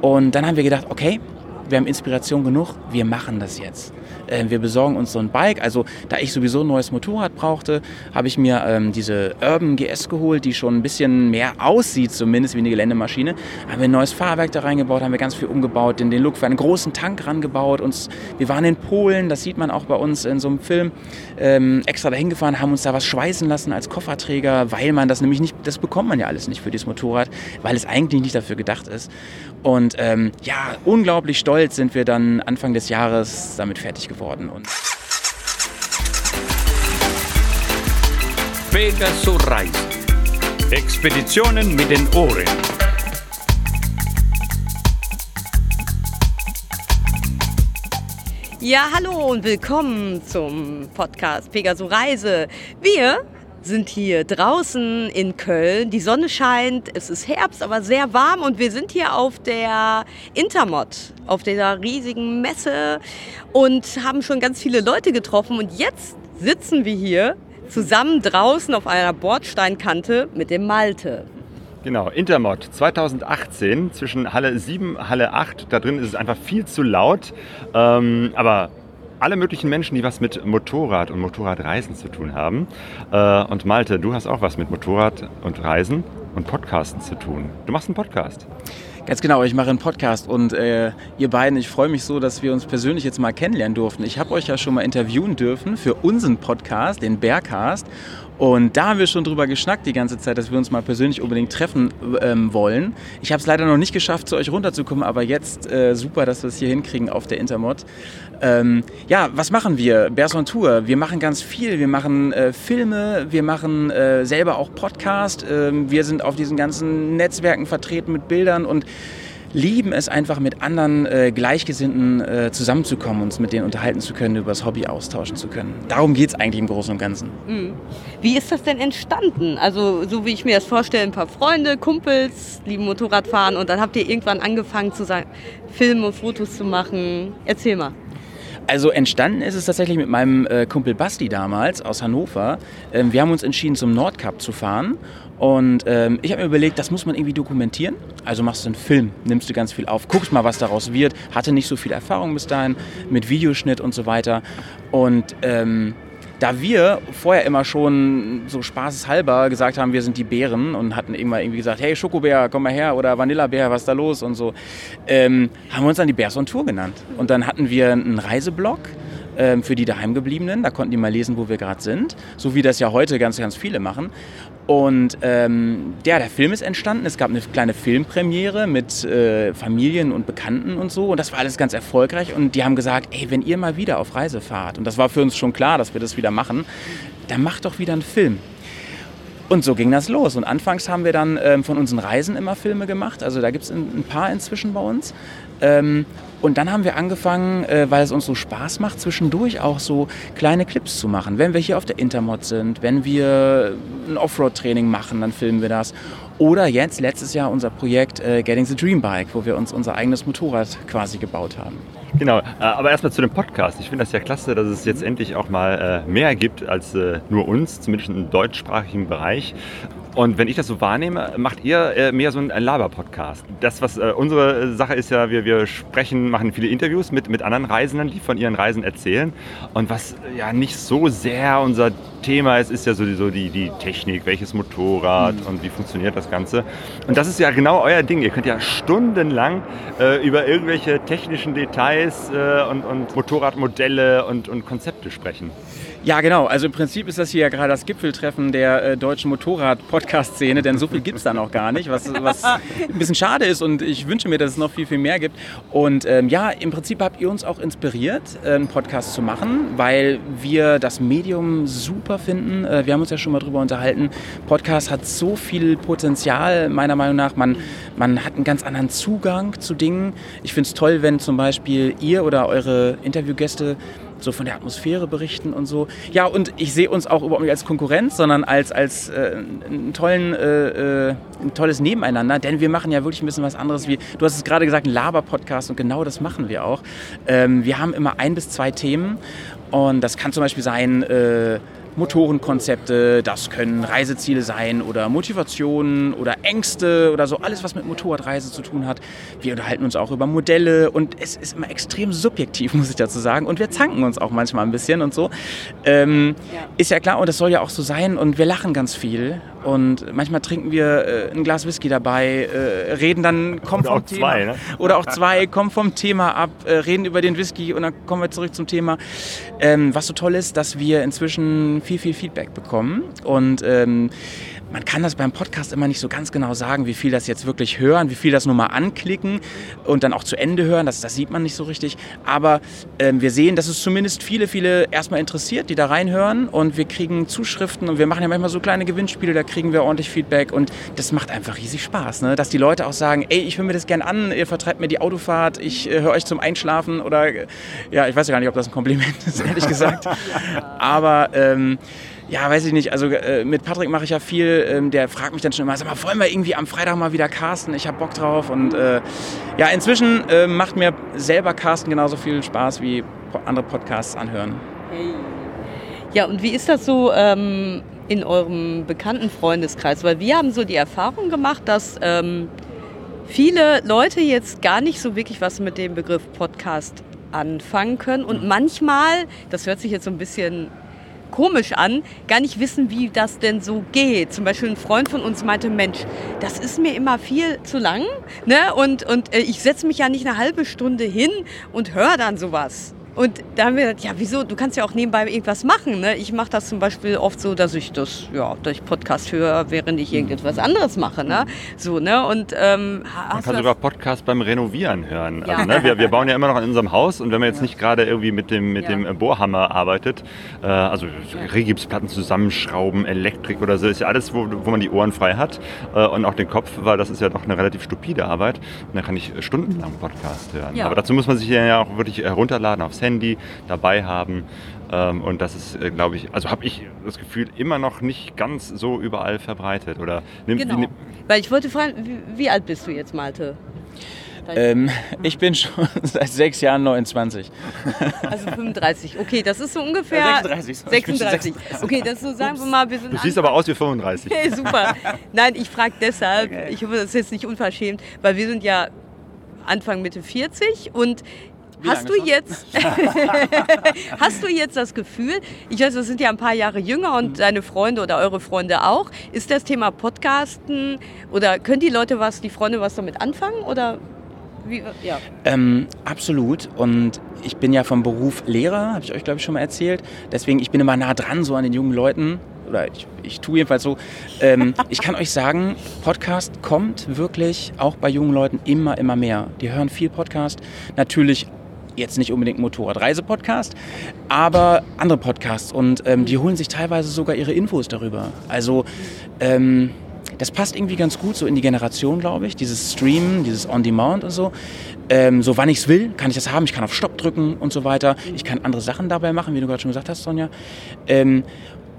Und dann haben wir gedacht, okay, wir haben Inspiration genug, wir machen das jetzt. Äh, wir besorgen uns so ein Bike. Also da ich sowieso ein neues Motorrad brauchte, habe ich mir ähm, diese Urban GS geholt, die schon ein bisschen mehr aussieht, zumindest wie eine Geländemaschine. Haben wir ein neues Fahrwerk da reingebaut, haben wir ganz viel umgebaut, den, den Look für einen großen Tank rangebaut. Uns, wir waren in Polen, das sieht man auch bei uns in so einem Film, ähm, extra dahin gefahren, haben uns da was schweißen lassen als Kofferträger, weil man das nämlich nicht, das bekommt man ja alles nicht für dieses Motorrad, weil es eigentlich nicht dafür gedacht ist. Und ähm, ja, unglaublich stolz sind wir dann Anfang des Jahres damit fertig geworden. Und Pegasus Reisen. Expeditionen mit den Ohren. Ja, hallo und willkommen zum Podcast Pegasus Reise. Wir sind hier draußen in Köln. Die Sonne scheint, es ist Herbst, aber sehr warm und wir sind hier auf der Intermod, auf dieser riesigen Messe und haben schon ganz viele Leute getroffen und jetzt sitzen wir hier zusammen draußen auf einer Bordsteinkante mit dem Malte. Genau, Intermod 2018 zwischen Halle 7, Halle 8. Da drin ist es einfach viel zu laut. Ähm, aber alle möglichen Menschen, die was mit Motorrad und Motorradreisen zu tun haben. Äh, und Malte, du hast auch was mit Motorrad und Reisen und Podcasten zu tun. Du machst einen Podcast. Ganz genau, ich mache einen Podcast und äh, ihr beiden, ich freue mich so, dass wir uns persönlich jetzt mal kennenlernen durften. Ich habe euch ja schon mal interviewen dürfen für unseren Podcast, den Bearcast. Und da haben wir schon drüber geschnackt die ganze Zeit, dass wir uns mal persönlich unbedingt treffen ähm, wollen. Ich habe es leider noch nicht geschafft, zu euch runterzukommen, aber jetzt äh, super, dass wir es hier hinkriegen auf der Intermod. Ähm, ja, was machen wir? Berson Tour. Wir machen ganz viel. Wir machen äh, Filme, wir machen äh, selber auch Podcast. Ähm, wir sind auf diesen ganzen Netzwerken vertreten mit Bildern und lieben es einfach mit anderen äh, Gleichgesinnten äh, zusammenzukommen, uns mit denen unterhalten zu können, über das Hobby austauschen zu können. Darum geht es eigentlich im Großen und Ganzen. Mhm. Wie ist das denn entstanden? Also so wie ich mir das vorstelle, ein paar Freunde, Kumpels, lieben Motorradfahren und dann habt ihr irgendwann angefangen zu sagen, Filme und Fotos zu machen. Erzähl mal. Also entstanden ist es tatsächlich mit meinem äh, Kumpel Basti damals aus Hannover. Ähm, wir haben uns entschieden, zum Nordcup zu fahren. Und ähm, ich habe mir überlegt, das muss man irgendwie dokumentieren. Also machst du einen Film, nimmst du ganz viel auf, guckst mal, was daraus wird. Hatte nicht so viel Erfahrung bis dahin mit Videoschnitt und so weiter. Und ähm, da wir vorher immer schon so spaßeshalber gesagt haben, wir sind die Bären und hatten immer irgendwie gesagt, hey Schokobär, komm mal her oder Vanillabär, was ist da los und so, ähm, haben wir uns dann die Bears on Tour genannt. Und dann hatten wir einen Reiseblog ähm, für die Daheimgebliebenen. Da konnten die mal lesen, wo wir gerade sind. So wie das ja heute ganz, ganz viele machen. Und ähm, ja, der Film ist entstanden. Es gab eine kleine Filmpremiere mit äh, Familien und Bekannten und so. Und das war alles ganz erfolgreich. Und die haben gesagt, ey, wenn ihr mal wieder auf Reise fahrt, und das war für uns schon klar, dass wir das wieder machen, dann macht doch wieder einen Film. Und so ging das los. Und anfangs haben wir dann ähm, von unseren Reisen immer Filme gemacht. Also da gibt es ein, paar inzwischen bei uns. Ähm, und dann haben wir angefangen, äh, weil es uns so Spaß macht, zwischendurch auch so kleine Clips zu machen. Wenn wir hier auf der Intermod sind, wenn wir ein Offroad-Training machen, dann filmen wir das. Oder jetzt, letztes Jahr, unser Projekt äh, Getting the Dream Bike, wo wir uns unser eigenes Motorrad quasi gebaut haben. Genau, äh, aber erstmal zu dem Podcast. Ich finde das ja klasse, dass es jetzt endlich auch mal mehr gibt als nur uns, zumindest im deutschsprachigen Bereich. Und wenn ich das so wahrnehme, macht ihr äh, mehr so einen Laber-Podcast. Das, was äh, unsere Sache ist ja, wir, wir sprechen, machen viele Interviews mit, mit anderen Reisenden, die von ihren Reisen erzählen. Und was ja nicht so sehr unser Thema ist, ist ja sowieso die, die Technik, welches Motorrad mhm. und wie funktioniert das Ganze. Und das ist ja genau euer Ding. Ihr könnt ja stundenlang äh, über irgendwelche technischen Details äh, und, und Motorradmodelle und, und Konzepte sprechen. Ja, genau. Also im Prinzip ist das hier ja gerade das Gipfeltreffen der äh, deutschen Motorrad-Podcast-Szene, denn so viel gibt es da noch gar nicht, was, was ein bisschen schade ist und ich wünsche mir, dass es noch viel, viel mehr gibt. Und ähm, ja, im Prinzip habt ihr uns auch inspiriert, äh, einen Podcast zu machen, weil wir das Medium super finden. Äh, wir haben uns ja schon mal drüber unterhalten. Podcast hat so viel Potenzial, meiner Meinung nach. Man, man hat einen ganz anderen Zugang zu Dingen. Ich finde es toll, wenn zum Beispiel ihr oder eure Interviewgäste so von der Atmosphäre berichten und so. Ja, und ich sehe uns auch überhaupt nicht als Konkurrenz, sondern als, als äh, einen tollen, äh, äh, ein tolles Nebeneinander, denn wir machen ja wirklich ein bisschen was anderes wie, du hast es gerade gesagt, ein Laber-Podcast und genau das machen wir auch. Ähm, wir haben immer ein bis zwei Themen und das kann zum Beispiel sein, äh, Motorenkonzepte, das können Reiseziele sein oder Motivationen oder Ängste oder so, alles, was mit Motorradreise zu tun hat. Wir unterhalten uns auch über Modelle und es ist immer extrem subjektiv, muss ich dazu sagen. Und wir zanken uns auch manchmal ein bisschen und so. Ähm, ja. Ist ja klar, und das soll ja auch so sein und wir lachen ganz viel. Und manchmal trinken wir äh, ein Glas Whisky dabei, äh, reden dann, kommen vom Thema. Zwei, ne? Oder auch zwei, kommen vom Thema ab, äh, reden über den Whisky und dann kommen wir zurück zum Thema. Ähm, was so toll ist, dass wir inzwischen viel, viel Feedback bekommen. Und ähm, man kann das beim Podcast immer nicht so ganz genau sagen, wie viel das jetzt wirklich hören, wie viel das nur mal anklicken und dann auch zu Ende hören. Das, das sieht man nicht so richtig. Aber ähm, wir sehen, dass es zumindest viele, viele erstmal interessiert, die da reinhören. Und wir kriegen Zuschriften und wir machen ja manchmal so kleine Gewinnspiele, da kriegen wir ordentlich Feedback. Und das macht einfach riesig Spaß, ne? dass die Leute auch sagen, ey, ich höre mir das gern an, ihr vertreibt mir die Autofahrt, ich äh, höre euch zum Einschlafen oder ja, ich weiß ja gar nicht, ob das ein Kompliment ist, ehrlich gesagt. Aber ähm, ja, weiß ich nicht. Also äh, mit Patrick mache ich ja viel. Ähm, der fragt mich dann schon immer, sag mal, wollen wir irgendwie am Freitag mal wieder casten? Ich habe Bock drauf. Und äh, ja, inzwischen äh, macht mir selber casten genauso viel Spaß wie andere Podcasts anhören. Hey. Ja, und wie ist das so ähm, in eurem bekannten Freundeskreis? Weil wir haben so die Erfahrung gemacht, dass ähm, viele Leute jetzt gar nicht so wirklich was mit dem Begriff Podcast anfangen können und mhm. manchmal, das hört sich jetzt so ein bisschen komisch an, gar nicht wissen, wie das denn so geht. Zum Beispiel ein Freund von uns meinte, Mensch, das ist mir immer viel zu lang ne? und, und äh, ich setze mich ja nicht eine halbe Stunde hin und höre dann sowas. Und da haben wir gesagt, ja, wieso? Du kannst ja auch nebenbei irgendwas machen. Ne? Ich mache das zum Beispiel oft so, dass ich das ja, durch Podcast höre, während ich irgendetwas anderes mache. Ne? So, ne? Und, ähm, man kann sogar Podcast beim Renovieren hören. Ja. Also, ne? wir, wir bauen ja immer noch in unserem Haus und wenn man jetzt nicht gerade irgendwie mit dem, mit ja. dem Bohrhammer arbeitet, äh, also Regipsplatten zusammenschrauben, Elektrik oder so, ist ja alles, wo, wo man die Ohren frei hat äh, und auch den Kopf, weil das ist ja doch eine relativ stupide Arbeit. Und dann kann ich stundenlang Podcast hören. Ja. Aber dazu muss man sich ja auch wirklich herunterladen aufs Handy dabei haben. Ähm, und das ist, äh, glaube ich, also habe ich das Gefühl, immer noch nicht ganz so überall verbreitet. Oder nimmt, genau. Weil ich wollte fragen, wie, wie alt bist du jetzt, Malte? Ähm, ich bin schon seit sechs Jahren 29. Also 35. Okay, das ist so ungefähr. Ja, 36. 36. Okay, das ist so, sagen wir mal, wir sind. Du siehst aber aus wie 35. Okay, super. Nein, ich frage deshalb, okay. ich hoffe, das ist jetzt nicht unverschämt, weil wir sind ja Anfang Mitte 40 und hast du jetzt hast du jetzt das Gefühl, ich weiß, wir sind ja ein paar Jahre jünger und mhm. deine Freunde oder eure Freunde auch, ist das Thema Podcasten oder können die Leute was, die Freunde was damit anfangen oder wie, ja. Ähm, absolut. Und ich bin ja vom Beruf Lehrer, habe ich euch, glaube ich, schon mal erzählt. Deswegen, ich bin immer nah dran, so an den jungen Leuten. Oder ich, ich tue jedenfalls so. Ähm, ich kann euch sagen, Podcast kommt wirklich auch bei jungen Leuten immer, immer mehr. Die hören viel Podcast. Natürlich jetzt nicht unbedingt Motorradreise-Podcast, aber andere Podcasts und ähm, die holen sich teilweise sogar ihre Infos darüber. Also ähm, das passt irgendwie ganz gut so in die Generation, glaube ich, dieses Streamen, dieses On-Demand und so. Ähm, so wann ich es will, kann ich das haben. Ich kann auf Stopp drücken und so weiter. Ich kann andere Sachen dabei machen, wie du gerade schon gesagt hast, Sonja. Ähm,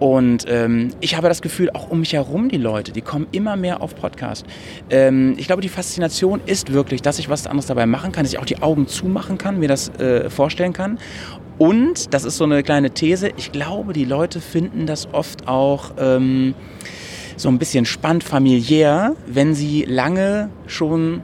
und ähm, ich habe das Gefühl, auch um mich herum die Leute, die kommen immer mehr auf Podcast. Ähm, ich glaube, die Faszination ist wirklich, dass ich was anderes dabei machen kann, dass ich auch die Augen zumachen kann, mir das äh, vorstellen kann. Und, das ist so eine kleine These, ich glaube, die Leute finden das oft auch ähm, so ein bisschen spannend familiär, wenn sie lange schon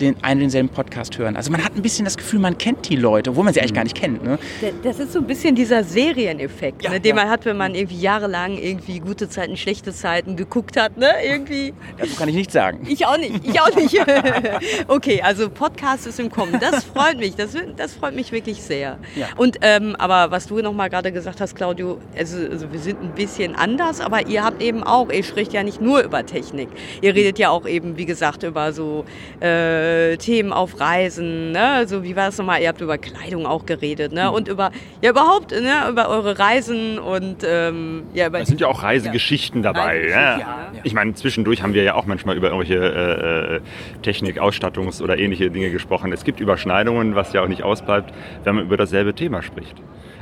den einen denselben Podcast hören. Also man hat ein bisschen das Gefühl, man kennt die Leute, obwohl man sie eigentlich mhm. gar nicht kennt. Ne? Das ist so ein bisschen dieser Serieneffekt, ja, ne, den ja. man hat, wenn man irgendwie jahrelang irgendwie gute Zeiten, schlechte Zeiten geguckt hat. Ne? Irgendwie. Dazu kann ich nichts sagen. Ich auch nicht. Ich auch nicht. okay, also Podcast ist im Kommen. Das freut mich. Das, das freut mich wirklich sehr. Ja. Und ähm, aber was du noch mal gerade gesagt hast, Claudio, also, also wir sind ein bisschen anders, aber ihr habt eben auch, ihr spricht ja nicht nur über Technik. Ihr redet ja auch eben, wie gesagt, über so äh, äh, Themen auf Reisen, ne? So wie war es nochmal? Ihr habt über Kleidung auch geredet, ne? Mhm. Und über ja überhaupt, ne? Über eure Reisen und ähm, ja über. Es sind ja auch Reisegeschichten ja. dabei. Reisegeschichten, ja. ja. Ich meine, zwischendurch haben wir ja auch manchmal über irgendwelche äh, äh, Technik, Ausstattungs- oder ähnliche Dinge gesprochen. Es gibt Überschneidungen, was ja auch nicht ausbleibt, wenn man über dasselbe Thema spricht.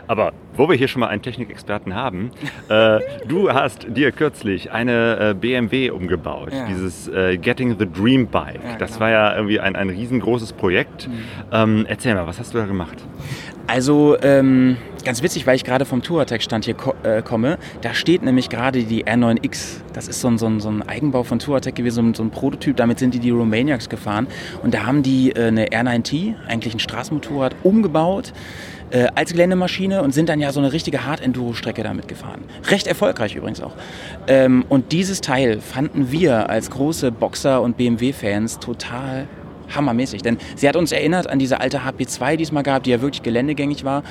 Aber wo wir hier schon mal einen Technikexperten haben, äh, du hast dir kürzlich eine äh, BMW umgebaut, ja. dieses äh, Getting the Dream Bike. Ja, das genau. war ja irgendwie ein, ein riesengroßes Projekt. Mhm. Ähm, erzähl mal, was hast du da gemacht? Also ähm, ganz witzig, weil ich gerade vom Touratec-Stand hier ko äh, komme. Da steht nämlich gerade die R9X. Das ist so ein, so ein, so ein Eigenbau von Touratec gewesen, so ein, Prototyp. Damit sind die die Romaniacs gefahren. Und da haben die äh, eine R9T, eigentlich ein Straßenmotorrad, umgebaut äh, als Geländemaschine und sind dann ja so eine richtige Hard-Enduro-Strecke damit gefahren. Recht erfolgreich übrigens auch. Ähm, und dieses Teil fanden wir als große Boxer- und BMW-Fans total hammermäßig. Denn sie hat uns erinnert an diese alte HP2, die es mal gab, die ja wirklich geländegängig war.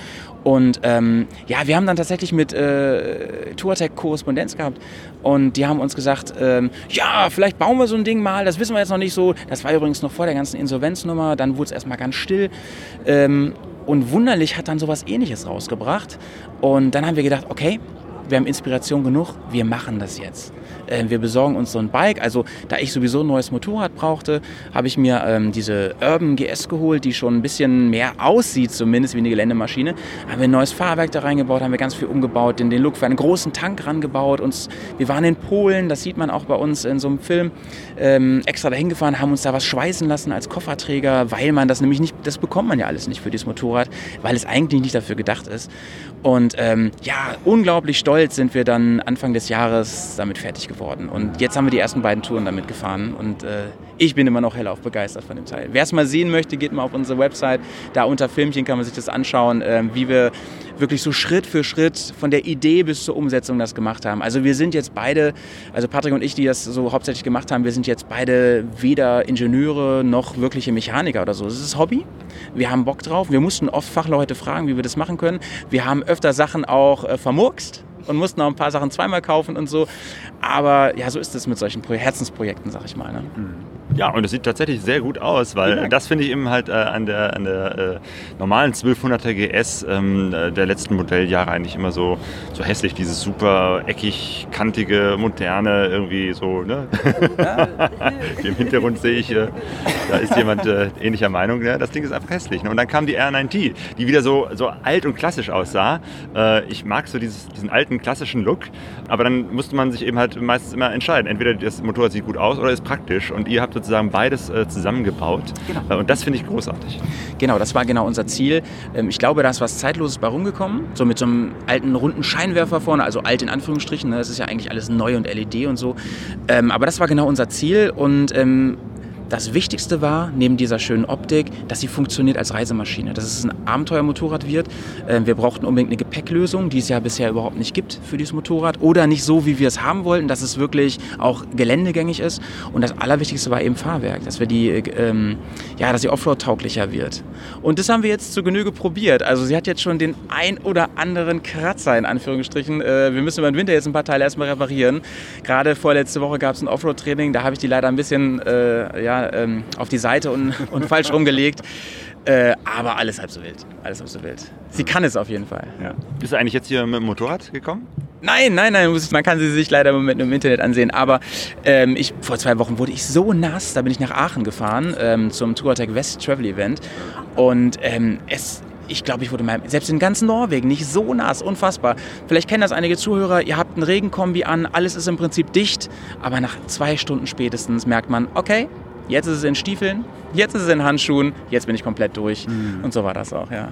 Und ähm, ja, wir haben dann tatsächlich mit äh, Touratec Korrespondenz gehabt und die haben uns gesagt, ähm, ja, vielleicht bauen wir so ein Ding mal, das wissen wir jetzt noch nicht so. Das war übrigens noch vor der ganzen Insolvenznummer, dann wurde es erstmal ganz still. Ähm, und Wunderlich hat dann sowas ähnliches rausgebracht. Und dann haben wir gedacht, okay, wir haben Inspiration genug, wir machen das jetzt. Äh, wir besorgen uns so ein Bike. Also da ich sowieso ein neues Motorrad brauchte, habe ich mir ähm, diese Urban GS geholt, die schon ein bisschen mehr aussieht, zumindest wie eine Geländemaschine. Haben wir ein neues Fahrwerk da reingebaut, haben wir ganz viel umgebaut, den, den Look für einen großen Tank rangebaut. Uns, wir waren in Polen, das sieht man auch bei uns in so einem Film, ähm, extra dahin gefahren, haben uns da was schweißen lassen als Kofferträger, weil man das nämlich nicht, das bekommt man ja alles nicht für dieses Motorrad, weil es eigentlich nicht dafür gedacht ist. Und ähm, ja, unglaublich stolz sind wir dann Anfang des Jahres damit fertig geworden. Und jetzt haben wir die ersten beiden Touren damit gefahren. Und äh, ich bin immer noch hellauf begeistert von dem Teil. Wer es mal sehen möchte, geht mal auf unsere Website. Da unter Filmchen kann man sich das anschauen, äh, wie wir wirklich so Schritt für Schritt von der Idee bis zur Umsetzung das gemacht haben. Also wir sind jetzt beide, also Patrick und ich, die das so hauptsächlich gemacht haben, wir sind jetzt beide weder Ingenieure noch wirkliche Mechaniker oder so. Es ist Hobby. Wir haben Bock drauf. Wir mussten oft Fachleute fragen, wie wir das machen können. Wir haben öfter Sachen auch äh, vermurkst und mussten auch ein paar Sachen zweimal kaufen und so. Aber ja, so ist es mit solchen Pro Herzensprojekten, sag ich mal. Ne? Mhm. Ja, und es sieht tatsächlich sehr gut aus, weil das finde ich eben halt äh, an der, an der äh, normalen 1200er GS ähm, äh, der letzten Modelljahre eigentlich immer so, so hässlich, dieses super eckig, kantige, moderne, irgendwie so, ne? Im Hintergrund sehe ich, äh, da ist jemand äh, ähnlicher Meinung, ne? das Ding ist einfach hässlich. Ne? Und dann kam die R9T, die wieder so, so alt und klassisch aussah. Äh, ich mag so dieses, diesen alten, klassischen Look, aber dann musste man sich eben halt meistens immer entscheiden. Entweder das Motorrad sieht gut aus oder ist praktisch und ihr habt sozusagen beides äh, zusammengebaut. Genau. Äh, und das finde ich großartig. Genau, das war genau unser Ziel. Ähm, ich glaube, da ist was Zeitloses bei rumgekommen. So mit so einem alten runden Scheinwerfer vorne, also alt in Anführungsstrichen. Ne? Das ist ja eigentlich alles neu und LED und so. Ähm, aber das war genau unser Ziel und ähm, das Wichtigste war, neben dieser schönen Optik, dass sie funktioniert als Reisemaschine, dass es ein Abenteuermotorrad wird. Ähm, wir brauchten unbedingt eine Gepäcklösung, die es ja bisher überhaupt nicht gibt für dieses Motorrad oder nicht so, wie wir es haben wollten, dass es wirklich auch geländegängig ist. Und das Allerwichtigste war eben Fahrwerk, dass wir die, ähm, ja, dass sie Offroad-tauglicher wird. Und das haben wir jetzt zu Genüge probiert. Also sie hat jetzt schon den ein oder anderen Kratzer in Anführungsstrichen. Äh, wir müssen über den Winter jetzt ein paar Teile erstmal reparieren. Gerade vorletzte Woche gab es ein Offroad-Training, da habe ich die leider ein bisschen, äh, ja, ähm, auf die Seite und, und falsch rumgelegt. Äh, aber alles halb so wild. Alles halb so wild. Sie kann es auf jeden Fall. Ja. Bist du eigentlich jetzt hier mit dem Motorrad gekommen? Nein, nein, nein, man kann sie sich leider im Moment im Internet ansehen. Aber ähm, ich, vor zwei Wochen wurde ich so nass, da bin ich nach Aachen gefahren ähm, zum Touratec West Travel Event. Und ähm, es, ich glaube, ich wurde mal, selbst in ganz Norwegen nicht so nass, unfassbar. Vielleicht kennen das einige Zuhörer, ihr habt ein Regenkombi an, alles ist im Prinzip dicht, aber nach zwei Stunden spätestens merkt man, okay, Jetzt ist es in Stiefeln, jetzt ist es in Handschuhen, jetzt bin ich komplett durch. Mhm. Und so war das auch, ja.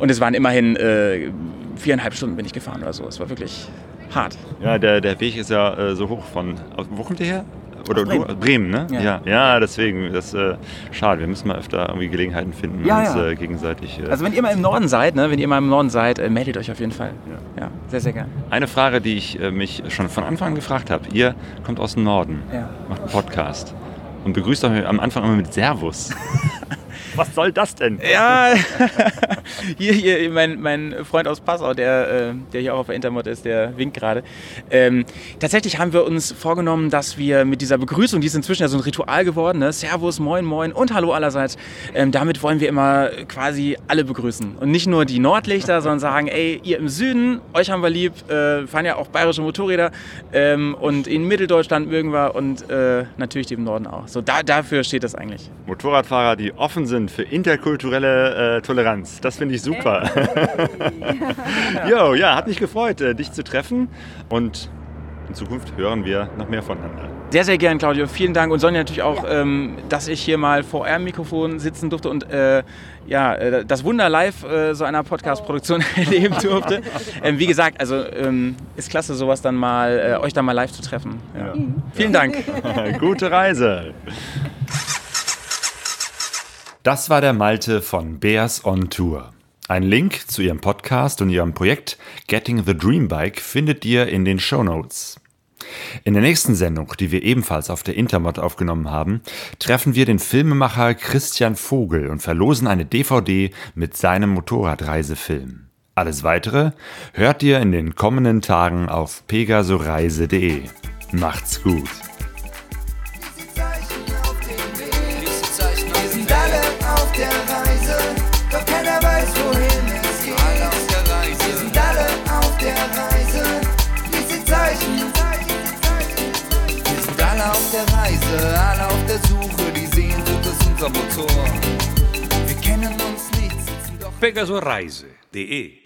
Und es waren immerhin äh, viereinhalb Stunden bin ich gefahren oder so. Es war wirklich hart. Ja, der, der Weg ist ja äh, so hoch von. Wo kommt ihr her? Oder Bremen. Du, Bremen, ne? Ja. ja. ja, deswegen. Das äh, schade. Wir müssen mal öfter irgendwie Gelegenheiten finden, ja, uns ja. Äh, gegenseitig. Äh, also wenn ihr mal im Norden seid, ne, wenn ihr mal im Norden seid, äh, meldet euch auf jeden Fall. Ja, sehr, sehr gerne. Eine Frage, die ich äh, mich schon von Anfang an gefragt habe. Ihr kommt aus dem Norden, macht einen Podcast und begrüßt euch am Anfang immer mit Servus. Was soll das denn? Ja, hier, hier mein, mein Freund aus Passau, der, äh, der hier auch auf der Intermod ist, der winkt gerade. Ähm, tatsächlich haben wir uns vorgenommen, dass wir mit dieser Begrüßung, die ist inzwischen ja so ein Ritual geworden, ne? Servus, Moin, Moin und Hallo allerseits, ähm, damit wollen wir immer quasi alle begrüßen. Und nicht nur die Nordlichter, sondern sagen, ey, ihr im Süden, euch haben wir lieb, äh, fahren ja auch bayerische Motorräder ähm, und in Mitteldeutschland mögen wir und äh, natürlich die im Norden auch. So, da, dafür steht das eigentlich. Motorradfahrer, die offen sind für interkulturelle äh, Toleranz. Das finde ich super. jo, ja, hat mich gefreut, äh, dich zu treffen. Und in Zukunft hören wir noch mehr voneinander. Sehr, sehr gern, Claudio. Vielen Dank. Und Sonja natürlich auch, ja. ähm, dass ich hier mal vor eurem Mikrofon sitzen durfte und äh, ja, äh, das Wunder live äh, so einer Podcast-Produktion erleben durfte. ähm, wie gesagt, also ähm, ist klasse, sowas dann mal, äh, euch dann mal live zu treffen. Ja. Mhm. Vielen Dank. Gute Reise. Das war der Malte von Bears on Tour. Ein Link zu ihrem Podcast und ihrem Projekt Getting the Dream Bike findet ihr in den Show Notes. In der nächsten Sendung, die wir ebenfalls auf der Intermod aufgenommen haben, treffen wir den Filmemacher Christian Vogel und verlosen eine DVD mit seinem Motorradreisefilm. Alles weitere hört ihr in den kommenden Tagen auf pegasoreise.de. Macht's gut! Sehnsucht ist